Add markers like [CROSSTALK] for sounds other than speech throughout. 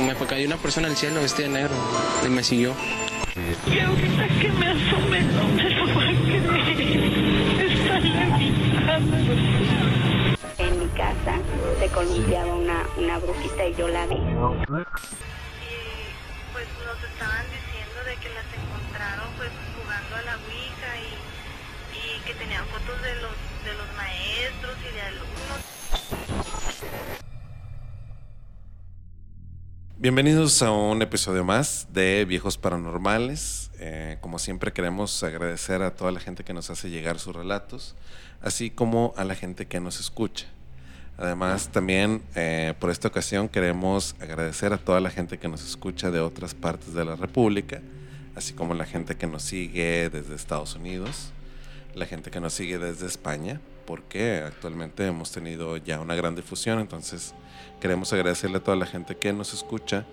me cayó una persona al cielo vestida de negro y me siguió. Y ahorita que me asome no me lo va a creer. Está en En mi casa se columpiaba una, una brujita y yo la vi. Y pues nos estaban diciendo de que las encontraron pues jugando a la Ouija y, y que tenían fotos de los, de los maestros y de alumnos. Bienvenidos a un episodio más de Viejos Paranormales. Eh, como siempre queremos agradecer a toda la gente que nos hace llegar sus relatos, así como a la gente que nos escucha. Además, también eh, por esta ocasión queremos agradecer a toda la gente que nos escucha de otras partes de la República, así como la gente que nos sigue desde Estados Unidos, la gente que nos sigue desde España, porque actualmente hemos tenido ya una gran difusión, entonces queremos agradecerle a toda la gente que nos escucha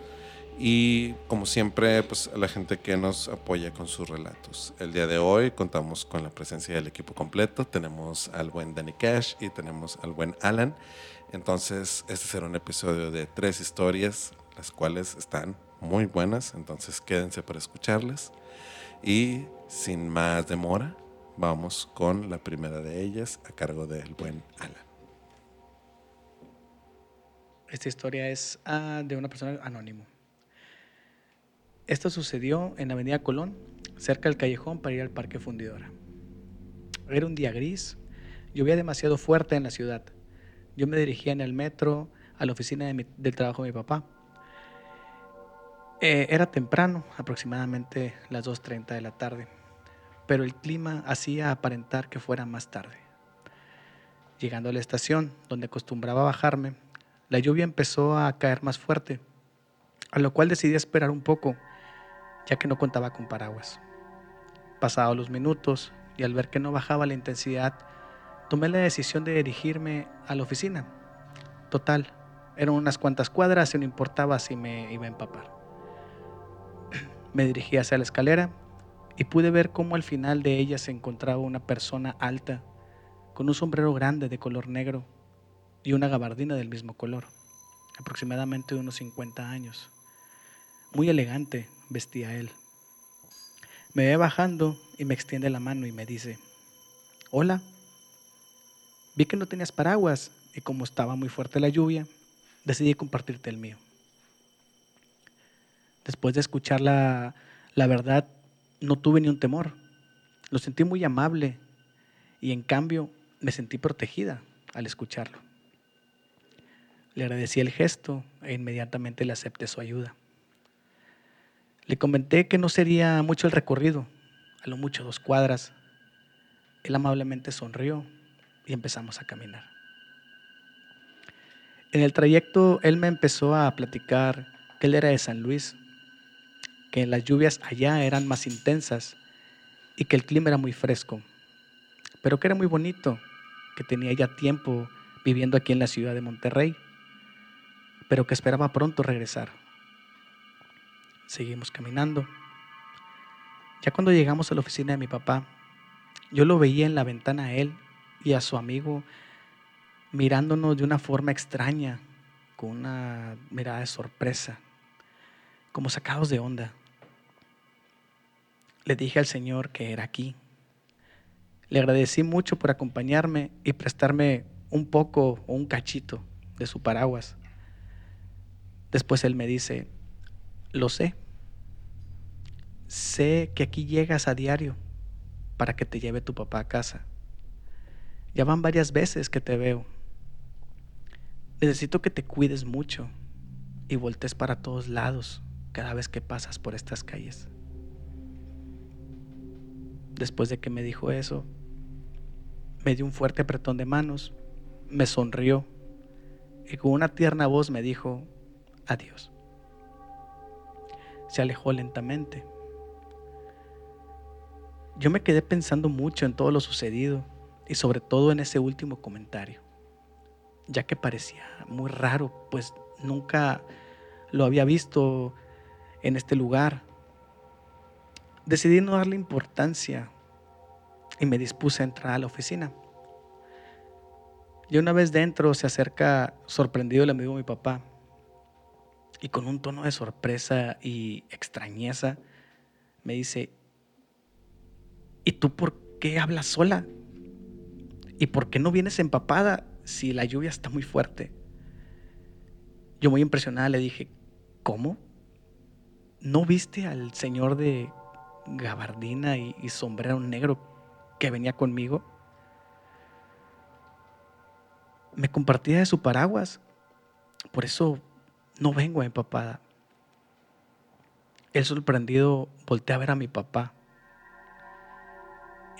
y como siempre pues a la gente que nos apoya con sus relatos. El día de hoy contamos con la presencia del equipo completo, tenemos al buen Danny Cash y tenemos al buen Alan. Entonces este será un episodio de tres historias, las cuales están muy buenas, entonces quédense para escucharlas. Y sin más demora, vamos con la primera de ellas a cargo del buen Alan. Esta historia es ah, de una persona anónimo. Esto sucedió en Avenida Colón, cerca del callejón para ir al Parque Fundidora. Era un día gris, llovía demasiado fuerte en la ciudad. Yo me dirigía en el metro a la oficina del trabajo de mi papá. Eh, era temprano, aproximadamente las 2.30 de la tarde, pero el clima hacía aparentar que fuera más tarde. Llegando a la estación, donde acostumbraba bajarme, la lluvia empezó a caer más fuerte, a lo cual decidí esperar un poco, ya que no contaba con paraguas. Pasados los minutos y al ver que no bajaba la intensidad, tomé la decisión de dirigirme a la oficina. Total, eran unas cuantas cuadras y no importaba si me iba a empapar. [CLEARS THROAT] Me dirigí hacia la escalera y pude ver cómo al final de ella se encontraba una persona alta, con un sombrero grande de color negro y una gabardina del mismo color, aproximadamente de unos 50 años. Muy elegante vestía él. Me ve bajando y me extiende la mano y me dice, hola, vi que no tenías paraguas y como estaba muy fuerte la lluvia, decidí compartirte el mío. Después de escuchar la, la verdad, no tuve ni un temor. Lo sentí muy amable y en cambio me sentí protegida al escucharlo. Le agradecí el gesto e inmediatamente le acepté su ayuda. Le comenté que no sería mucho el recorrido, a lo mucho dos cuadras. Él amablemente sonrió y empezamos a caminar. En el trayecto él me empezó a platicar que él era de San Luis, que las lluvias allá eran más intensas y que el clima era muy fresco, pero que era muy bonito, que tenía ya tiempo viviendo aquí en la ciudad de Monterrey pero que esperaba pronto regresar. Seguimos caminando. Ya cuando llegamos a la oficina de mi papá, yo lo veía en la ventana a él y a su amigo mirándonos de una forma extraña, con una mirada de sorpresa, como sacados de onda. Le dije al Señor que era aquí. Le agradecí mucho por acompañarme y prestarme un poco o un cachito de su paraguas. Después él me dice, lo sé. Sé que aquí llegas a diario para que te lleve tu papá a casa. Ya van varias veces que te veo. Necesito que te cuides mucho y voltees para todos lados cada vez que pasas por estas calles. Después de que me dijo eso, me dio un fuerte apretón de manos, me sonrió y con una tierna voz me dijo, adiós. Se alejó lentamente. Yo me quedé pensando mucho en todo lo sucedido y sobre todo en ese último comentario, ya que parecía muy raro, pues nunca lo había visto en este lugar. Decidí no darle importancia y me dispuse a entrar a la oficina. Y una vez dentro se acerca sorprendido el amigo de mi papá y con un tono de sorpresa y extrañeza me dice, ¿y tú por qué hablas sola? ¿Y por qué no vienes empapada si la lluvia está muy fuerte? Yo muy impresionada le dije, ¿cómo? ¿No viste al señor de gabardina y, sombrero negro que venía conmigo? Me compartía de su paraguas, por eso no vengo empapada. El sorprendido voltea a ver a mi papá.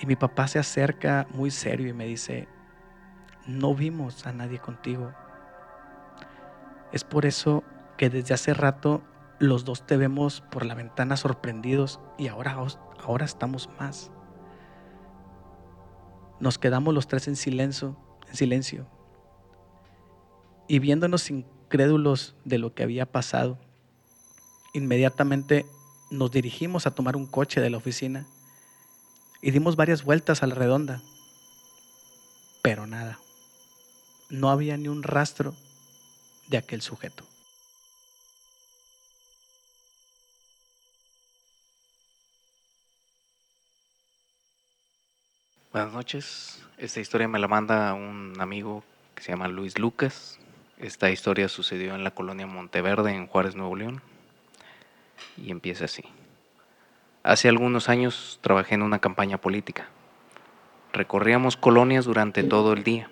Y mi papá se acerca muy serio y me dice, no vimos a nadie contigo. Es por eso que desde hace rato los dos te vemos por la ventana sorprendidos y ahora, ahora estamos más. Nos quedamos los tres en silencio, en silencio. Y viéndonos incrédulos de lo que había pasado, inmediatamente nos dirigimos a tomar un coche de la oficina y dimos varias vueltas a la redonda, pero nada. No había ni un rastro de aquel sujeto. Buenas noches. Esta historia me la manda un amigo que se llama Luis Lucas. Esta historia sucedió en la colonia Monteverde, en Juárez, Nuevo León. Y empieza así. Hace algunos años trabajé en una campaña política. Recorríamos colonias durante todo el día.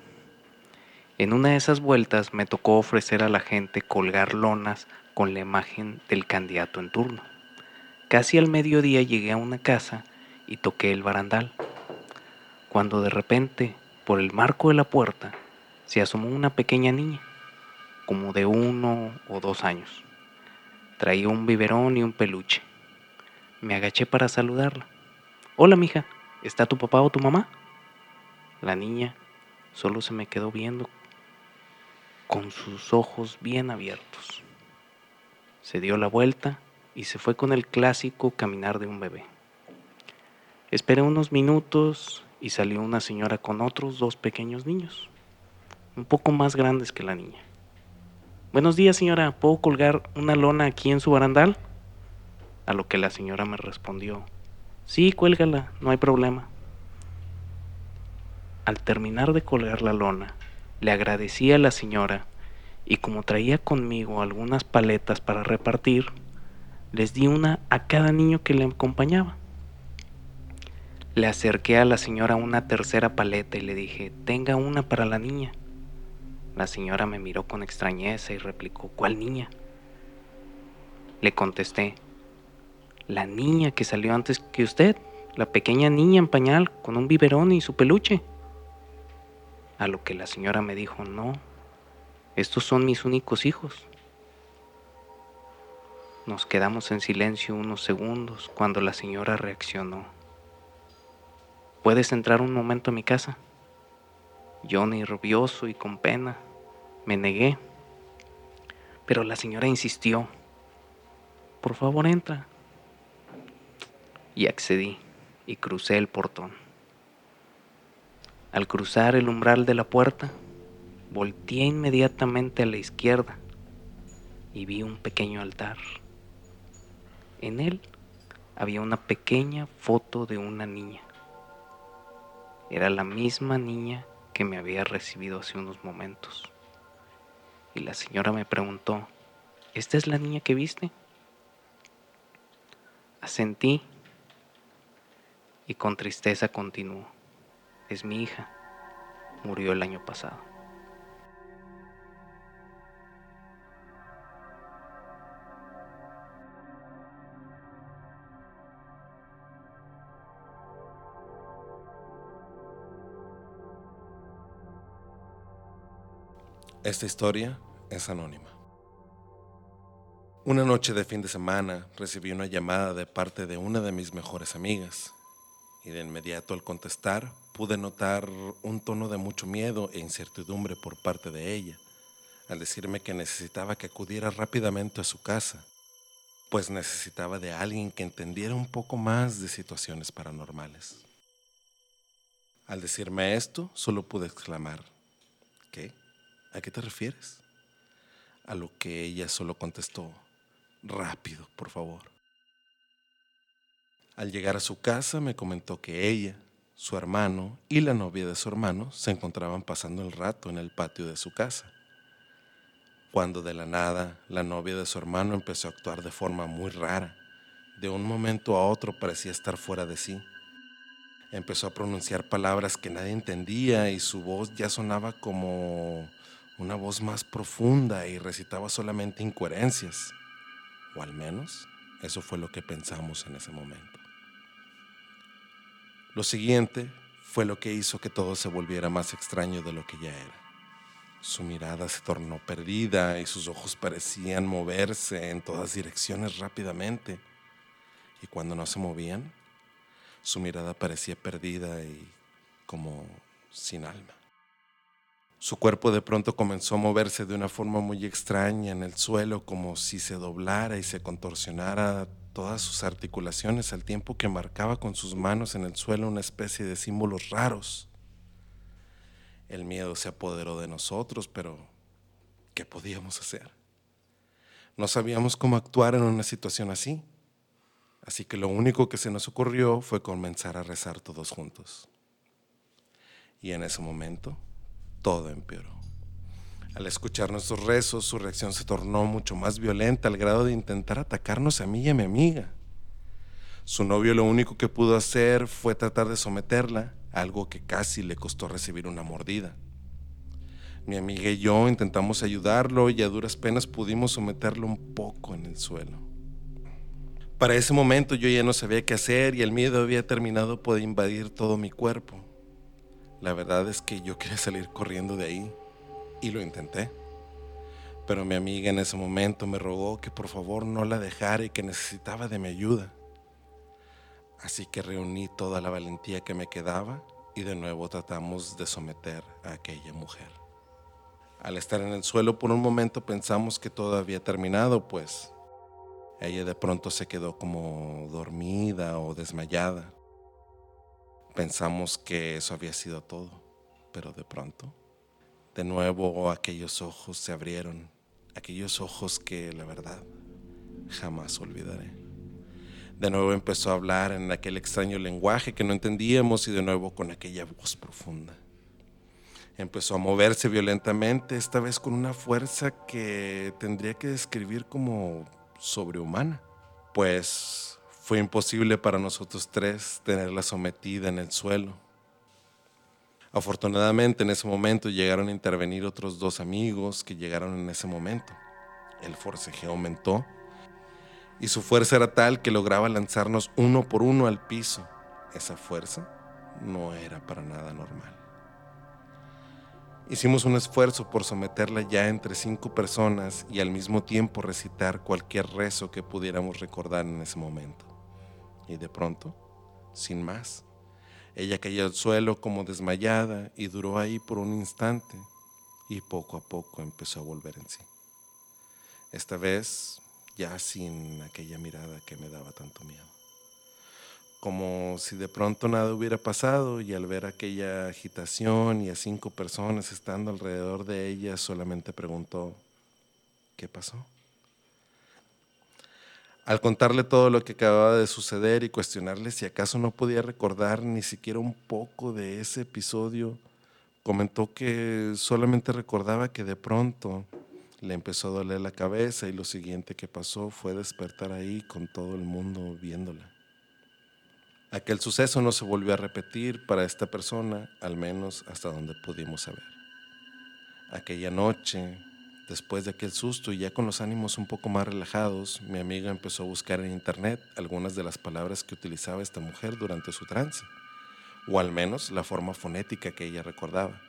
En una de esas vueltas me tocó ofrecer a la gente colgar lonas con la imagen del candidato en turno. Casi al mediodía llegué a una casa y toqué el barandal cuando de repente, por el marco de la puerta, se asomó una pequeña niña, como de uno o dos años. Traía un biberón y un peluche. Me agaché para saludarla. Hola, mija, ¿está tu papá o tu mamá? La niña solo se me quedó viendo con sus ojos bien abiertos. Se dio la vuelta y se fue con el clásico caminar de un bebé. Esperé unos minutos y salió una señora con otros dos pequeños niños, un poco más grandes que la niña. Buenos días señora, ¿puedo colgar una lona aquí en su barandal? A lo que la señora me respondió, sí, cuélgala, no hay problema. Al terminar de colgar la lona, le agradecí a la señora y como traía conmigo algunas paletas para repartir, les di una a cada niño que le acompañaba. Le acerqué a la señora una tercera paleta y le dije, tenga una para la niña. La señora me miró con extrañeza y replicó, ¿cuál niña? Le contesté, la niña que salió antes que usted, la pequeña niña en pañal con un biberón y su peluche. A lo que la señora me dijo, no, estos son mis únicos hijos. Nos quedamos en silencio unos segundos cuando la señora reaccionó. ¿Puedes entrar un momento a mi casa? Yo nervioso y con pena me negué, pero la señora insistió. Por favor, entra. Y accedí y crucé el portón. Al cruzar el umbral de la puerta, volteé inmediatamente a la izquierda y vi un pequeño altar. En él había una pequeña foto de una niña. Era la misma niña que me había recibido hace unos momentos. Y la señora me preguntó, ¿esta es la niña que viste? Asentí y con tristeza continuó, es mi hija, murió el año pasado. Esta historia es anónima. Una noche de fin de semana recibí una llamada de parte de una de mis mejores amigas y de inmediato al contestar pude notar un tono de mucho miedo e incertidumbre por parte de ella al decirme que necesitaba que acudiera rápidamente a su casa, pues necesitaba de alguien que entendiera un poco más de situaciones paranormales. Al decirme esto, solo pude exclamar, ¿qué? ¿A qué te refieres? a lo que ella solo contestó, rápido, por favor. Al llegar a su casa me comentó que ella, su hermano y la novia de su hermano se encontraban pasando el rato en el patio de su casa. Cuando de la nada la novia de su hermano empezó a actuar de forma muy rara. De un momento a otro parecía estar fuera de sí. Empezó a pronunciar palabras que nadie entendía y su voz ya sonaba como una voz más profunda y recitaba solamente incoherencias. O al menos eso fue lo que pensamos en ese momento. Lo siguiente fue lo que hizo que todo se volviera más extraño de lo que ya era. Su mirada se tornó perdida y sus ojos parecían moverse en todas direcciones rápidamente. Y cuando no se movían, su mirada parecía perdida y como sin alma. Su cuerpo de pronto comenzó a moverse de una forma muy extraña en el suelo, como si se doblara y se contorsionara todas sus articulaciones al tiempo que marcaba con sus manos en el suelo una especie de símbolos raros. El miedo se apoderó de nosotros, pero ¿qué podíamos hacer? No sabíamos cómo actuar en una situación así. Así que lo único que se nos ocurrió fue comenzar a rezar todos juntos. Y en ese momento todo empeoró. Al escuchar nuestros rezos, su reacción se tornó mucho más violenta al grado de intentar atacarnos a mí y a mi amiga. Su novio lo único que pudo hacer fue tratar de someterla, algo que casi le costó recibir una mordida. Mi amiga y yo intentamos ayudarlo y a duras penas pudimos someterlo un poco en el suelo. Para ese momento yo ya no sabía qué hacer y el miedo había terminado por invadir todo mi cuerpo. La verdad es que yo quería salir corriendo de ahí y lo intenté. Pero mi amiga en ese momento me rogó que por favor no la dejara y que necesitaba de mi ayuda. Así que reuní toda la valentía que me quedaba y de nuevo tratamos de someter a aquella mujer. Al estar en el suelo por un momento pensamos que todo había terminado, pues ella de pronto se quedó como dormida o desmayada. Pensamos que eso había sido todo, pero de pronto de nuevo aquellos ojos se abrieron, aquellos ojos que la verdad jamás olvidaré. De nuevo empezó a hablar en aquel extraño lenguaje que no entendíamos y de nuevo con aquella voz profunda. Empezó a moverse violentamente, esta vez con una fuerza que tendría que describir como sobrehumana, pues fue imposible para nosotros tres tenerla sometida en el suelo Afortunadamente en ese momento llegaron a intervenir otros dos amigos que llegaron en ese momento. El forcejeo aumentó y su fuerza era tal que lograba lanzarnos uno por uno al piso. Esa fuerza no era para nada normal. Hicimos un esfuerzo por someterla ya entre cinco personas y al mismo tiempo recitar cualquier rezo que pudiéramos recordar en ese momento. Y de pronto, sin más, ella cayó al suelo como desmayada y duró ahí por un instante y poco a poco empezó a volver en sí. Esta vez ya sin aquella mirada que me daba tanto miedo. Como si de pronto nada hubiera pasado y al ver aquella agitación y a cinco personas estando alrededor de ella solamente preguntó, ¿qué pasó? Al contarle todo lo que acababa de suceder y cuestionarle si acaso no podía recordar ni siquiera un poco de ese episodio, comentó que solamente recordaba que de pronto le empezó a doler la cabeza y lo siguiente que pasó fue despertar ahí con todo el mundo viéndola. Aquel suceso no se volvió a repetir para esta persona, al menos hasta donde pudimos saber. Aquella noche, Después de aquel susto y ya con los ánimos un poco más relajados, mi amiga empezó a buscar en internet algunas de las palabras que utilizaba esta mujer durante su trance, o al menos la forma fonética que ella recordaba.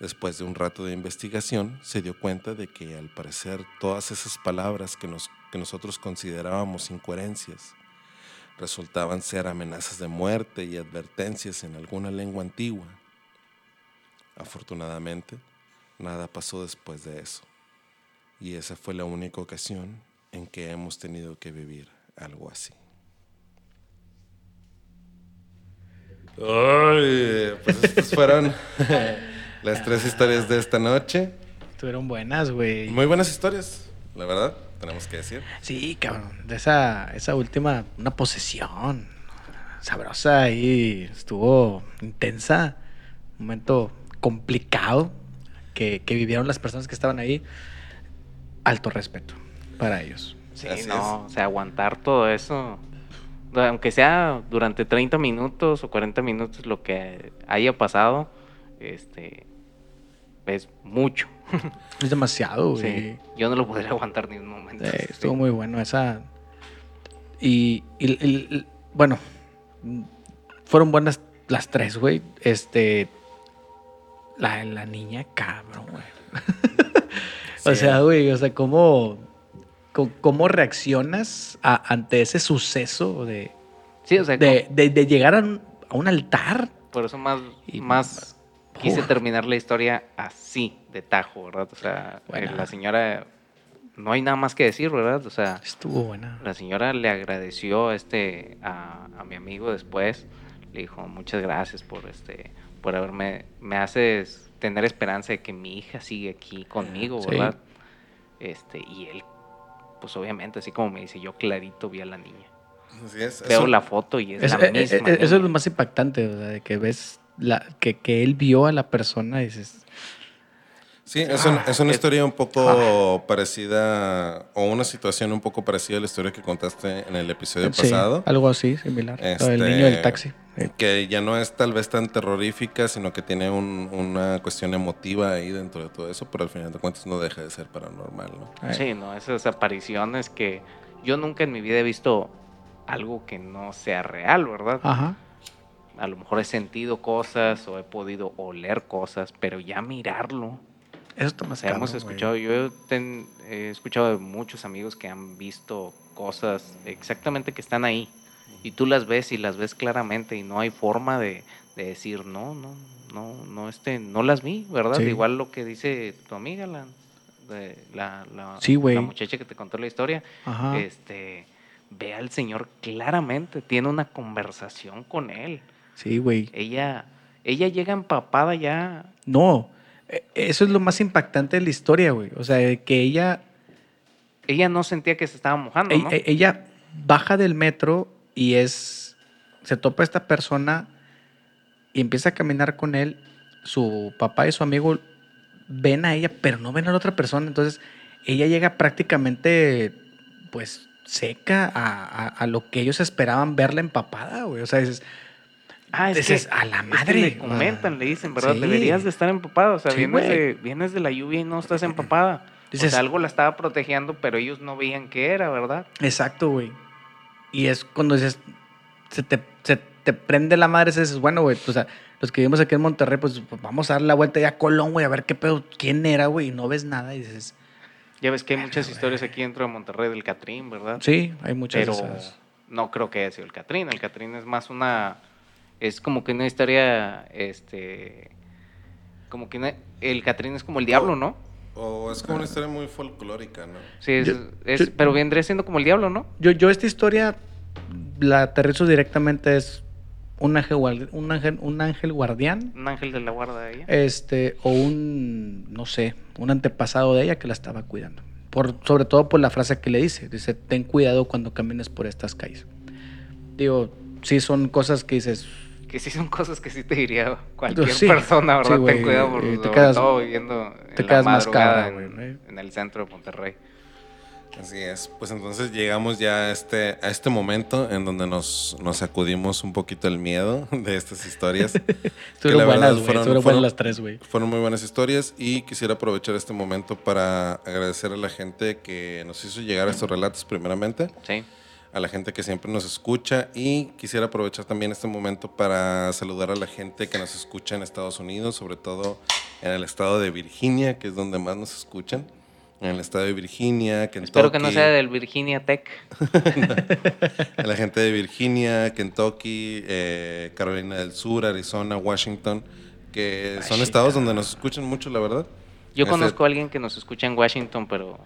Después de un rato de investigación, se dio cuenta de que al parecer todas esas palabras que, que nosotros considerábamos incoherencias resultaban ser amenazas de muerte y advertencias en alguna lengua antigua. Afortunadamente, Nada pasó después de eso. Y esa fue la única ocasión en que hemos tenido que vivir algo así. pues estas fueron [LAUGHS] las tres historias de esta noche. estuvieron buenas, güey. Muy buenas historias, la verdad, tenemos que decir. Sí, cabrón. De esa, esa última, una posesión sabrosa ahí, estuvo intensa. Un momento complicado que, que vivieron las personas que estaban ahí. Alto respeto para ellos. Sí, Así no, o sea, aguantar todo eso, aunque sea durante 30 minutos o 40 minutos lo que haya pasado, este, es mucho. [LAUGHS] Es demasiado, güey. Sí, yo no lo podría aguantar ni un momento. Sí. estuvo muy bueno esa. Y, y- y- y- bueno, fueron buenas las tres, güey. Este. La, la niña, cabrón, güey. [LAUGHS] o sea, güey, o sea, ¿cómo, cómo reaccionas a- ante ese suceso de, Sí, o sea, de, de- de llegar a un, a un altar? por eso más, Y- más quise terminar la historia así, de tajo, ¿verdad? O sea, eh, Buena. la señora, no hay nada más que decir, ¿verdad? O sea, Estuvo buena. La señora le agradeció este a, a mi amigo después. Le dijo, muchas gracias por este, por haberme, me haces tener esperanza de que mi hija sigue aquí conmigo, Sí. ¿verdad? Este, y él, pues obviamente, así como me dice, yo clarito vi a la niña. Así es. Veo Eso- la foto y es, Es- la eh, eh, misma. eh, eso es lo más impactante, o sea, de que ves la, que, que él vio a la persona y dices, Sí, es, un- es una es- historia un poco parecida, o una situación un poco parecida a la historia que contaste en el episodio sí, pasado. algo así, similar. Del Este, niño del taxi. Eh, Que ya no es tal vez tan terrorífica, sino que tiene un- una cuestión emotiva ahí dentro de todo eso, pero al final de cuentas no deja de ser paranormal, ¿no? Sí, no, esas apariciones que yo nunca en mi vida he visto algo que no sea real, ¿verdad? Ajá. a lo mejor he sentido cosas o he podido oler cosas, pero ya mirarlo. Eso está O más sea, hemos escuchado, yo ten- he escuchado de muchos amigos que han visto cosas exactamente que están ahí y tú las ves y las ves claramente y no hay forma de, de decir no, no, no, no, este, no las vi, ¿verdad? Sí. Igual lo que dice tu amiga, la, de- la, la, Sí, la muchacha que te contó la historia, Ajá. este, ve al señor claramente, tiene una conversación con él. Sí, güey. Ella, ella llega empapada ya. No, eh, eso es lo más impactante de la historia, güey. O sea, que ella, Ella no sentía que se estaba mojando, e- ¿no? e- ella baja del metro y es, se topa esta persona y empieza a caminar con él. Su papá y su amigo ven a ella, pero no ven a la otra persona. Entonces, ella llega prácticamente, pues, seca a, a- a lo que ellos esperaban verla empapada, güey. O sea, dices, ah, es dices, que, a la es que madre. le comentan, le dicen, ¿verdad? Sí. Deberías de estar empapada. O sea, Sí, vienes, de, vienes de la lluvia y no estás empapada. Dices- o sea, algo la estaba protegiendo, pero ellos no veían qué era, ¿verdad? Exacto, güey. Y es cuando dices, se te, se te prende la madre, dices, bueno, güey, o sea, los que vivimos aquí en Monterrey, pues, pues, vamos a dar la vuelta ya a Colón, güey, a ver qué pedo, quién era, güey, y no ves nada y dices, Ya ves que hay muchas historias aquí dentro de Monterrey del Catrín, ¿verdad? sí, hay muchas pero esas. no creo que haya sido el Catrín. El Catrín es más una. Es como que una historia. Este. Como que una- el Catrín es como el diablo, ¿no? O es como una historia muy folclórica, ¿no? Sí, es, Yo- es- yo- pero vendría siendo como el diablo, ¿no? Yo, yo esta historia la aterrizo directamente, es un ángel, un ángel, un ángel guardián, Un ángel de la guarda de ella. este, o un, no sé, un antepasado de ella que la estaba cuidando. Por, sobre todo por la frase que le dice, dice, ten cuidado cuando camines por estas calles. Digo, sí son cosas que dices, Que sí son cosas que sí te diría cualquier Sí, persona, ¿verdad? sí, Ten cuidado por eh, te quedas- todo viviendo en te la quedas más madrugada cabra, en, güey, ¿eh? en el centro de Monterrey. Así es. Pues entonces llegamos ya a este, a este momento en donde nos, nos sacudimos un poquito el miedo de estas historias. [LAUGHS] estuvieron la buenas, fueron- estuvieron fueron- buenas las tres, güey. Fueron muy buenas historias y quisiera aprovechar este momento para agradecer a la gente que nos hizo llegar estos relatos primeramente, Sí. A la gente que siempre nos escucha y quisiera aprovechar también este momento para saludar a la gente que nos escucha en Estados Unidos, sobre todo en el estado de Virginia, que es donde más nos escuchan. En el estado de Virginia, Kentucky. Espero que no sea del Virginia Tech. [LAUGHS] a la gente de Virginia, Kentucky, eh, Carolina del Sur, Arizona, Washington, que son estados donde nos escuchan mucho, la verdad. Yo Este- conozco a alguien que nos escucha en Washington, pero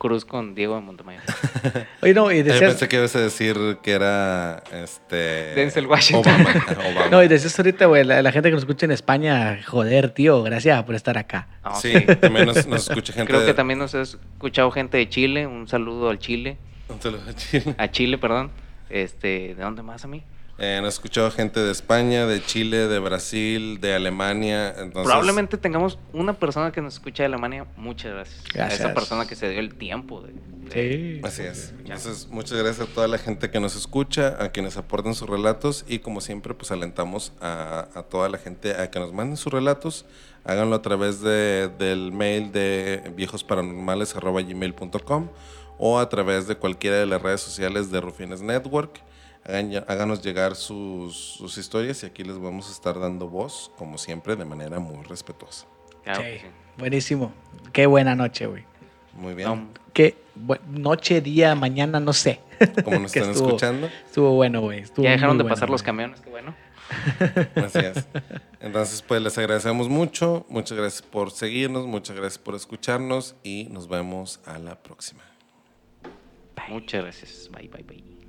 Cruz con Diego de Montemayor. [LAUGHS] Oye, no, y Yo decías, pensé que ibas a decir que era este Denzel Washington. Obama. [LAUGHS] Obama. no, y decías ahorita, güey, la, la gente que nos escucha en España, joder, tío, gracias por estar acá. Sí, también nos, nos escucha [LAUGHS] gente Creo de- que también nos ha escuchado gente de Chile. Un saludo al Chile. Un saludo a Chile. A Chile, perdón. Este, ¿de dónde más a mí? Eh, nos ha escuchado gente de España, de Chile, de Brasil, de Alemania. Entonces, Probablemente tengamos una persona que nos escucha de Alemania. Muchas gracias. A Gracias. esa persona que se dio el tiempo de, de- Sí. Así es. Entonces, muchas gracias a toda la gente que nos escucha, a quienes aportan sus relatos y como siempre, pues alentamos a, a toda la gente a que nos manden sus relatos. Háganlo a través de, del mail de viejosparanormales.gmail.com o a través de cualquiera de las redes sociales de Rufines Network. Háganos llegar sus, sus historias y aquí les vamos a estar dando voz, como siempre, de manera muy respetuosa. Claro Sí. Buenísimo. Qué buena noche, güey. Muy bien. No, Qué noche, día, mañana, no sé. [LAUGHS] como nos están estuvo- escuchando. Estuvo bueno, güey. estuvo ya dejaron de bueno, pasar los güey. camiones, qué bueno. [LAUGHS] Así es. [LAUGHS] Entonces, pues les agradecemos mucho. Muchas gracias por seguirnos, muchas gracias por escucharnos y nos vemos a la próxima. Muchas gracias. Bye, bye, bye.